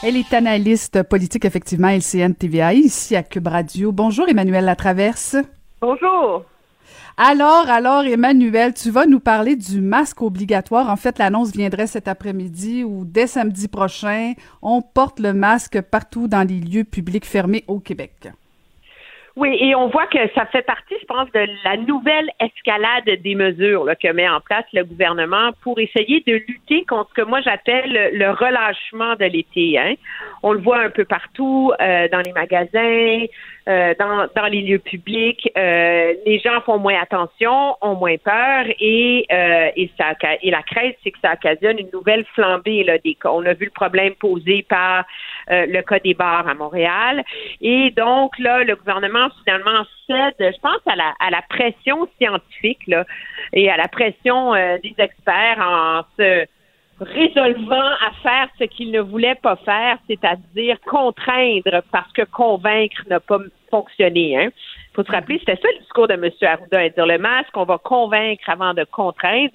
Elle est analyste politique, effectivement, LCN TVA, ici à Cube Radio. Bonjour, Emmanuel Latraverse. Bonjour. Alors, alors, Emmanuel, tu vas nous parler du masque obligatoire. En fait, l'annonce viendrait cet après-midi ou dès samedi prochain. On porte le masque partout dans les lieux publics fermés au Québec. Oui, et on voit que ça fait partie, je pense, de la nouvelle escalade des mesures que met en place le gouvernement pour essayer de lutter contre ce que moi j'appelle le relâchement de l'été. Hein. On le voit un peu partout, euh, dans les magasins, euh, dans, dans les lieux publics. Euh, les gens font moins attention, ont moins peur et, et, ça, et la crainte, c'est que ça occasionne une nouvelle flambée là, des cas. On a vu le problème posé par le cas des bars à Montréal. Et donc, là, le gouvernement finalement cède, je pense, à la, à la pression scientifique là, et à la pression des experts en se résolvant à faire ce qu'il ne voulait pas faire, c'est-à-dire contraindre parce que convaincre n'a pas fonctionné. Hein. faut se rappeler, c'était ça le discours de M. Arruda, dire le masque, on va convaincre avant de contraindre,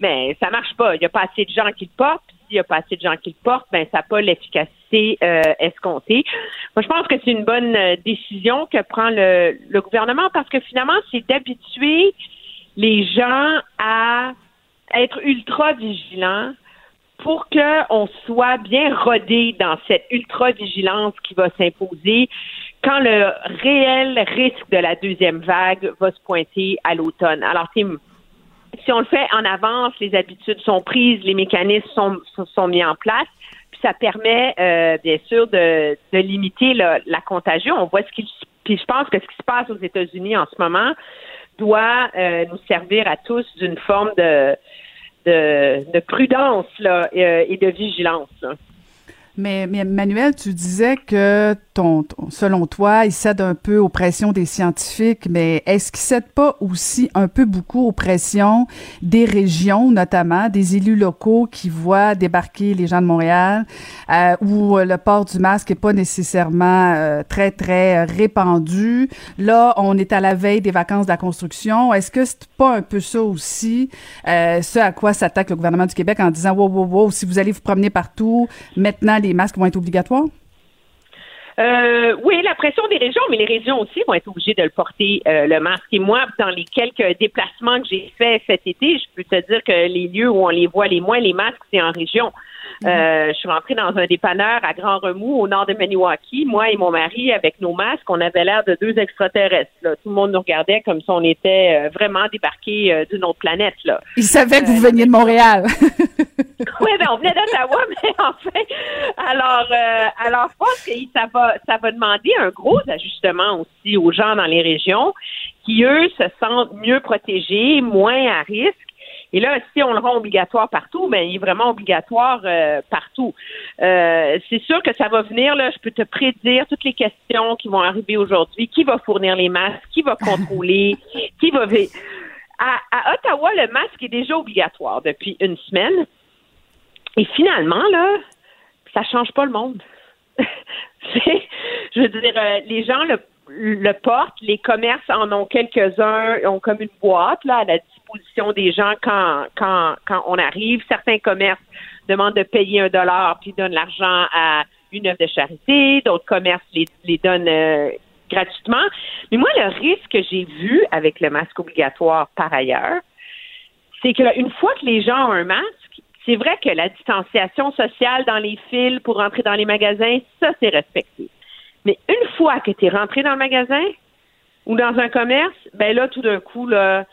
mais ça marche pas. Il n'y a pas assez de gens qui le portent. S'il n'y a pas assez de gens qui le portent, ben ça n'a pas l'efficacité euh, escomptée. Moi, je pense que c'est une bonne euh, décision que prend le, gouvernement parce que finalement, c'est d'habituer les gens à être ultra vigilants pour qu'on soit bien rodé dans cette ultra-vigilance qui va s'imposer quand le réel risque de la deuxième vague va se pointer à l'automne. Alors, si on le fait en avance, les habitudes sont prises, les mécanismes sont, sont mis en place, ça permet, euh, bien sûr, de, de limiter la, contagion. On voit ce qui... Puis je pense que ce qui se passe aux États-Unis en ce moment doit euh, nous servir à tous d'une forme de de, prudence là, euh, et de vigilance. Mais, mais, Manuel, tu disais que ton, selon toi, il cède un peu aux pressions des scientifiques, mais est-ce qu'il cède pas aussi un peu beaucoup aux pressions des régions, notamment des élus locaux qui voient débarquer les gens de Montréal, euh, où le port du masque est pas nécessairement euh, très très répandu? Là, on est à la veille des vacances de la construction. Est-ce que c'est pas un peu ça aussi, euh, ce à quoi s'attaque le gouvernement du Québec en disant wow wow wow, si vous allez vous promener partout, maintenant les masques vont être obligatoires? Euh, oui, la pression des régions, mais les régions aussi vont être obligées de le porter, euh, le masque. Et moi, dans les quelques déplacements que j'ai faits cet été, je peux te dire que les lieux où on les voit les moins, les masques, c'est en région. Euh, je suis rentrée dans un dépanneur à Grand Remous, au nord de Maniwaki. Moi et mon mari, avec nos masques, on avait l'air de deux extraterrestres. Là. Tout le monde nous regardait comme si on était euh, vraiment débarqués euh, d'une autre planète. Là. Ils savaient que vous veniez de Montréal. oui, ben on venait d'Ottawa, mais en fait, alors, alors je pense que ça va, ça va demander un gros ajustement aussi aux gens dans les régions qui, eux, se sentent mieux protégés, moins à risque et là, si on le rend obligatoire partout, ben, il est vraiment obligatoire euh, partout. Euh, c'est sûr que ça va venir, là, je peux te prédire toutes les questions qui vont arriver aujourd'hui. Qui va fournir les masques? Qui va contrôler? qui va... À, à Ottawa, le masque est déjà obligatoire depuis une semaine. Et finalement, là, ça change pas le monde. je veux dire, euh, les gens le, le portent, les commerces en ont quelques-uns, ont comme une boîte là, à la disposition des gens quand, quand, quand on arrive. Certains commerces demandent de payer un dollar puis donnent l'argent à une œuvre de charité, d'autres commerces les, les donnent euh, gratuitement. Mais moi, le risque que j'ai vu avec le masque obligatoire par ailleurs, c'est que une fois que les gens ont un masque, c'est vrai que la distanciation sociale dans les fils pour entrer dans les magasins, ça, c'est respecté. Mais une fois que tu es rentré dans le magasin ou dans un commerce, ben là, tout d'un coup, là,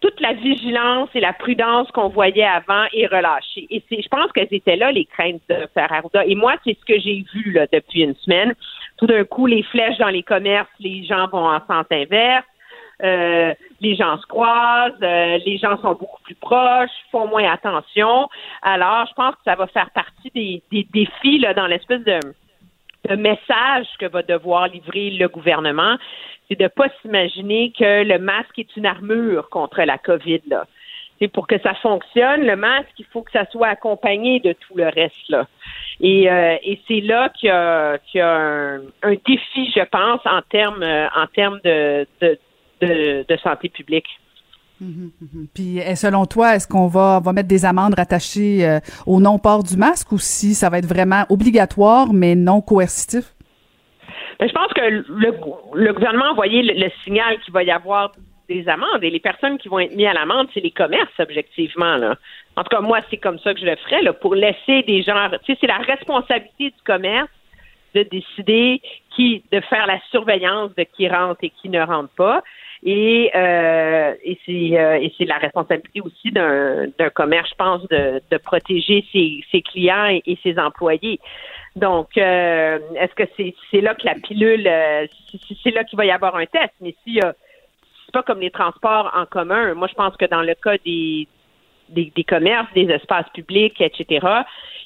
toute la vigilance et la prudence qu'on voyait avant est relâchée. Et c'est, je pense qu'elles étaient là, les craintes de Ferrarda. Et moi, c'est ce que j'ai vu là, depuis une semaine. Tout d'un coup, les flèches dans les commerces, les gens vont en sens inverse. Euh, les gens se croisent, euh, les gens sont beaucoup plus proches, font moins attention. Alors, je pense que ça va faire partie des, des défis là, dans l'espèce de, de message que va devoir livrer le gouvernement. C'est de ne pas s'imaginer que le masque est une armure contre la COVID. Là. Pour que ça fonctionne, le masque, il faut que ça soit accompagné de tout le reste. Là. Et, euh, et c'est là qu'il y a, qu'il y a un, un, défi, je pense, en termes en termes de, de, de santé publique. Mhm, mhm. Puis, selon toi, est-ce qu'on va, va mettre des amendes rattachées euh, au non-port du masque ou si ça va être vraiment obligatoire mais non coercitif? Ben, je pense que le, gouvernement a envoyé le, signal qu'il va y avoir des amendes et les personnes qui vont être mises à l'amende, c'est les commerces, objectivement. Là. En tout cas, moi, c'est comme ça que je le ferais, là, pour laisser des gens. Tu sais, c'est la responsabilité du commerce de décider qui, de faire la surveillance de qui rentre et qui ne rentre pas. Et, euh, et c'est euh, la responsabilité aussi d'un commerce, je pense, de, de protéger ses, ses clients et, ses employés. Donc, euh, est-ce que c'est c'est là que la pilule, euh, c'est là qu'il va y avoir un test Mais si c'est pas comme les transports en commun. Moi, je pense que dans le cas des des, des commerces, des espaces publics, etc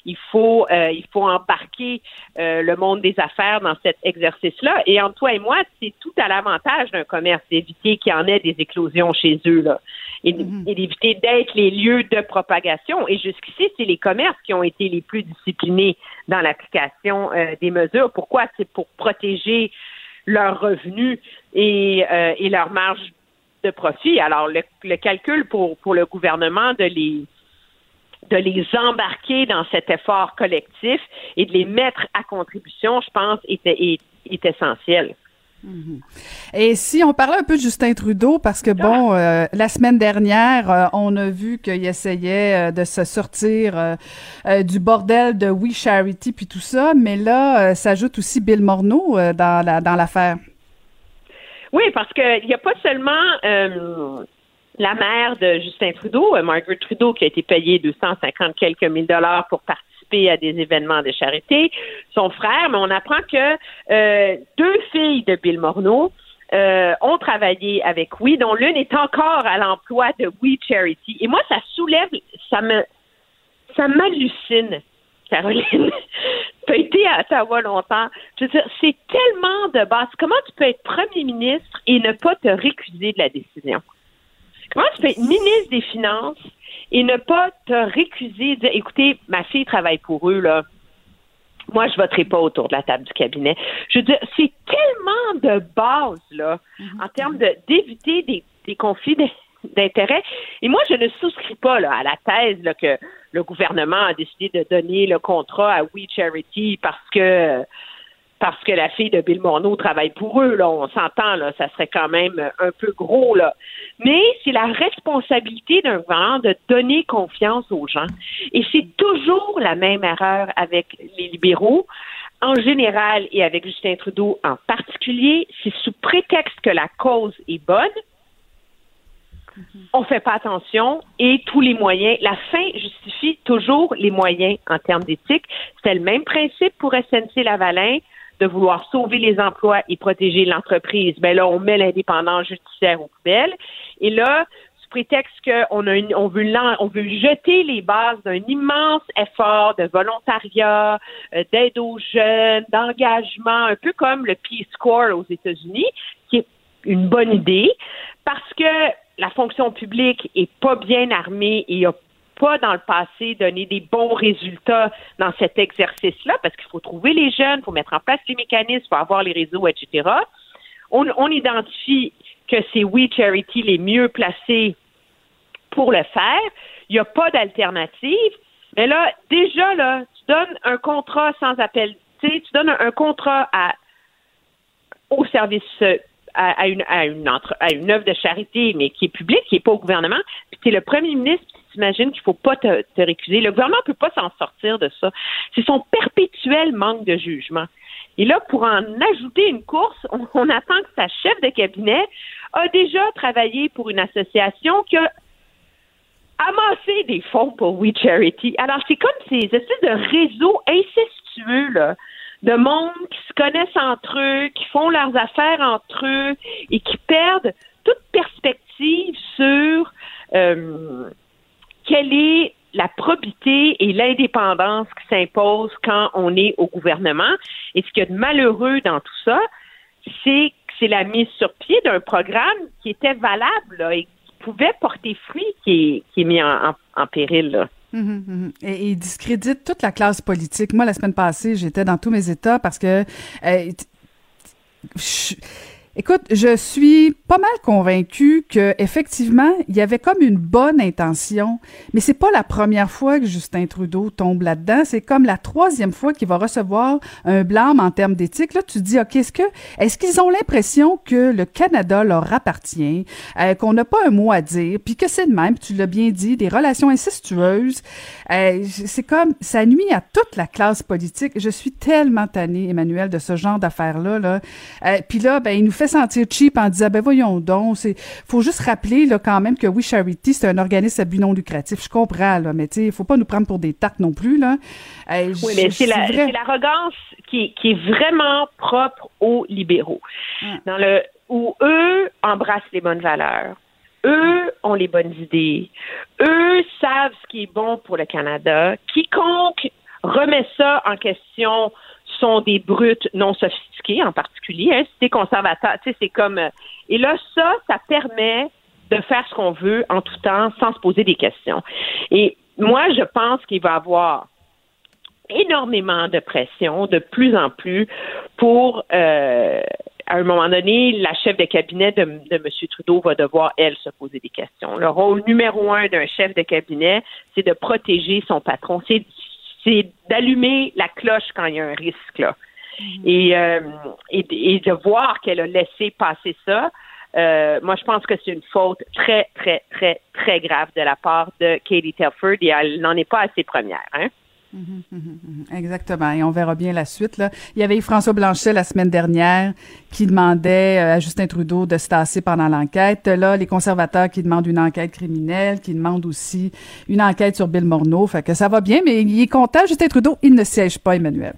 il faut euh, il faut embarquer euh, le monde des affaires dans cet exercice-là. Et entre toi et moi, c'est tout à l'avantage d'un commerce d'éviter qu'il y en ait des éclosions chez eux là, et, mhm. d'éviter d'être les lieux de propagation. Et jusqu'ici, c'est les commerces qui ont été les plus disciplinés dans l'application euh, des mesures. Pourquoi? C'est pour protéger leurs revenus et, et leur marge de profit. Alors, le, le calcul pour, pour le gouvernement de les de les embarquer dans cet effort collectif et de les mettre à contribution, je pense, est, est, essentiel. Mhm. Et si on parlait un peu de Justin Trudeau, parce que bon, euh, la semaine dernière, euh, on a vu qu'il essayait euh, de se sortir du bordel de We Charity puis tout ça, mais là, s'ajoute aussi Bill Morneau dans la dans l'affaire. Oui, parce qu'il n'y a pas seulement la mère de Justin Trudeau, euh, Margaret Trudeau, qui a été payée 250 quelques mille dollars pour participer à des événements de charité, son frère, mais on apprend que euh, deux filles de Bill Morneau euh, ont travaillé avec Oui, dont l'une est encore à l'emploi de We Charity. Et moi, ça soulève, ça me, ça m'hallucine, Caroline. tu as été à Ottawa longtemps. Je veux dire, c'est tellement de base. Comment tu peux être premier ministre et ne pas te récuser de la décision? Comment tu peux être ministre des Finances et ne pas te récuser, dire, écoutez, ma fille travaille pour eux, là. Moi, je voterai pas autour de la table du cabinet. Je veux dire, c'est tellement de base, là, mhm. en termes d'éviter des, des conflits d'intérêts. Et moi, je ne souscris pas là, à la thèse là, que le gouvernement a décidé de donner le contrat à We Charity parce que parce que la fille de Bill Morneau travaille pour eux, là, on s'entend, là, ça serait quand même un peu gros, là. Mais c'est la responsabilité d'un gouvernement de donner confiance aux gens. Et c'est toujours la même erreur avec les libéraux, en général, et avec Justin Trudeau en particulier, c'est sous prétexte que la cause est bonne, on fait pas attention et tous les moyens, la fin justifie toujours les moyens en termes d'éthique. C'était le même principe pour SNC Lavalin de vouloir sauver les emplois et protéger l'entreprise, ben là, on met l'indépendance judiciaire aux poubelles. Et là, sous prétexte qu'on a on veut on veut jeter les bases d'un immense effort de volontariat, euh, d'aide aux jeunes, d'engagement, un peu comme le Peace Corps aux États-Unis, qui est une bonne idée, parce que la fonction publique est pas bien armée et a pas dans le passé donné des bons résultats dans cet exercice-là, parce qu'il faut trouver les jeunes, il faut mettre en place les mécanismes, il faut avoir les réseaux, etc. On, identifie que c'est We Charity les mieux placés pour le faire. Il n'y a pas d'alternative. Mais là, déjà, là, tu donnes un contrat sans appel. Tu donnes un, contrat au service à, une, à, une à une œuvre de charité, mais qui est publique, qui n'est pas au gouvernement, puis tu es le premier ministre, t'imagines qu'il faut pas te, récuser. Le gouvernement peut pas s'en sortir de ça. C'est son perpétuel manque de jugement. Et là, pour en ajouter une course, on, attend que sa chef de cabinet a déjà travaillé pour une association qui a amassé des fonds pour We Charity. Alors, c'est comme ces espèces de réseaux incestueux, là, de monde qui se connaissent entre eux, qui font leurs affaires entre eux et qui perdent toute perspective sur euh, quelle est la probité et l'indépendance qui s'impose quand on est au gouvernement. Et ce qu'il y a de malheureux dans tout ça, c'est que c'est la mise sur pied d'un programme qui était valable et qui pouvait porter fruit qui est, mis en, péril. Hum, hum. Et, il discrédite toute la classe politique. Moi, la semaine passée, j'étais dans tous mes états parce que euh, Écoute, je suis pas mal convaincue que effectivement, il y avait comme une bonne intention, mais c'est pas la première fois que Justin Trudeau tombe là-dedans, c'est comme la troisième fois qu'il va recevoir un blâme en termes d'éthique. Là, tu te dis OK, est-ce que est-ce qu'ils ont l'impression que le Canada leur appartient, euh, qu'on n'a pas un mot à dire, puis que c'est de même, tu l'as bien dit, des relations incestueuses. Euh, c'est comme ça nuit à toute la classe politique. Je suis tellement tannée, Emmanuel, de ce genre d'affaires-là. Là. Euh, puis là, ben, il nous fait sentir cheap en disant, ben voyons donc, c'est, faut juste rappeler là quand même que We Charity, c'est un organisme à but non lucratif. Je comprends, là, mais tu sais, faut pas nous prendre pour des tartes non plus, là. Euh, oui, mais c'est, l'arrogance qui, qui est vraiment propre aux libéraux. Dans le, où eux embrassent les bonnes valeurs. Eux ont les bonnes idées. Eux savent ce qui est bon pour le Canada. Quiconque remet ça en question sont des brutes non sophistiquées en particulier. Hein, si conservateur, tu sais, c'est comme. Euh, et là, ça, ça permet de faire ce qu'on veut en tout temps sans se poser des questions. Et moi, je pense qu'il va y avoir énormément de pression de plus en plus pour euh, à un moment donné, la chef de cabinet de, de M. Trudeau va devoir, elle, se poser des questions. Le rôle numéro un d'un chef de cabinet, c'est de protéger son patron. C'est c'est d'allumer la cloche quand il y a un risque là. Mm-hmm. Euh, et, et, de voir qu'elle a laissé passer ça. Euh, moi, je pense que c'est une faute très, très, très, très grave de la part de Katie Telford et elle n'en est pas à ses premières. Hein? Mhm, mhm, mhm. Exactement. Et on verra bien la suite. Là. Il y avait François Blanchet la semaine dernière qui demandait euh, à Justin Trudeau de se tasser pendant l'enquête. Là, les conservateurs qui demandent une enquête criminelle, qui demandent aussi une enquête sur Bill Morneau. Fait que ça va bien, mais il est content, Justin Trudeau, il ne siège pas, Emmanuel.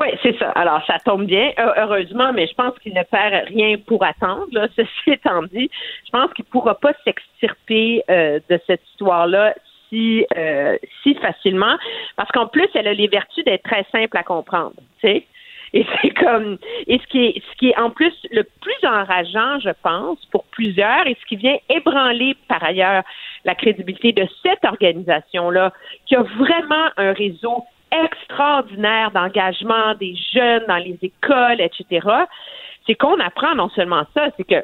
Oui, c'est ça. Alors, ça tombe bien, heureusement, mais je pense qu'il ne perd rien pour attendre. Là. Ceci étant dit, je pense qu'il ne pourra pas s'extirper euh, de cette histoire-là si, euh, si facilement, parce qu'en plus, elle a les vertus d'être très simple à comprendre. Et c'est comme, et ce qui est, ce qui est en plus le plus enrageant, je pense, pour plusieurs, et ce qui vient ébranler par ailleurs la crédibilité de cette organisation-là, qui a vraiment un réseau extraordinaire d'engagement des jeunes dans les écoles, etc., c'est qu'on apprend non seulement ça, c'est que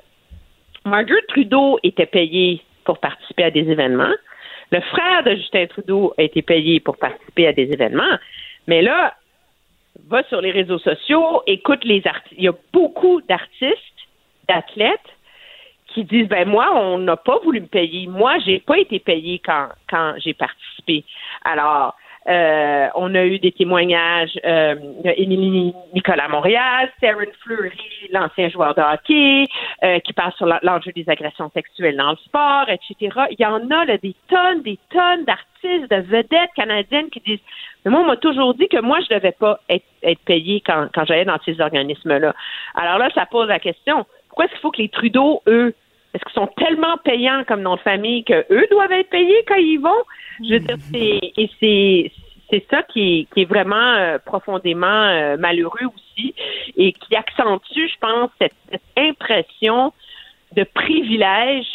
Margaret Trudeau était payée pour participer à des événements, le frère de Justin Trudeau a été payé pour participer à des événements, mais là, va sur les réseaux sociaux, écoute les artistes. Il y a beaucoup d'artistes, d'athlètes qui disent ben moi on n'a pas voulu me payer moi j'ai pas été payé quand quand j'ai participé alors euh, on a eu des témoignages euh, Émilie Nicolas Montréal, Sarah Fleury, l'ancien joueur de hockey, euh, qui parle sur l'enjeu des agressions sexuelles dans le sport, etc. Il y en a là, des tonnes, des tonnes d'artistes, de vedettes canadiennes qui disent mais moi, on m'a toujours dit que moi, je devais pas être, être quand, quand j'allais dans ces organismes-là. Alors là, ça pose la question. Pourquoi est-ce qu'il faut que les Trudeau, eux, est-ce qu'ils sont tellement payants comme nom de famille que eux doivent être payés quand ils vont? Je veux dire, c'est, c'est ça qui est, qui est vraiment euh, profondément euh, malheureux aussi et qui accentue, je pense, cette, cette impression de privilège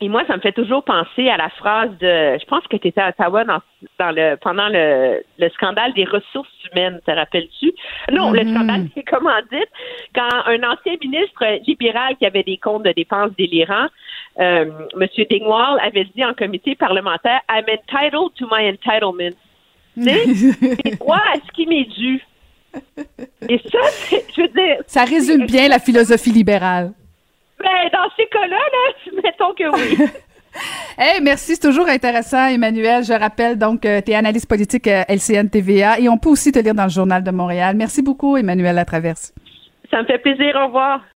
et moi, ça me fait toujours penser à la phrase de, je pense que tu étais à Ottawa dans, dans le, pendant le, le, scandale des ressources humaines, te rappelles-tu? Non, le mm-hmm. scandale des commandites, quand un ancien ministre libéral qui avait des comptes de dépenses délirants, euh, M. Dingwall, avait dit en comité parlementaire, I'm entitled to my entitlement. Sais, droit à ce qui m'est dû. Et ça, je veux dire. Ça résume bien la philosophie libérale. Ben, dans ces cas-là, là, mettons que oui. Hey, merci, c'est toujours intéressant, Emmanuel. Je rappelle donc que tu es analyste politique à LCN TVA et on peut aussi te lire dans le Journal de Montréal. Merci beaucoup, Emmanuel Latraverse. Ça me fait plaisir. Au revoir.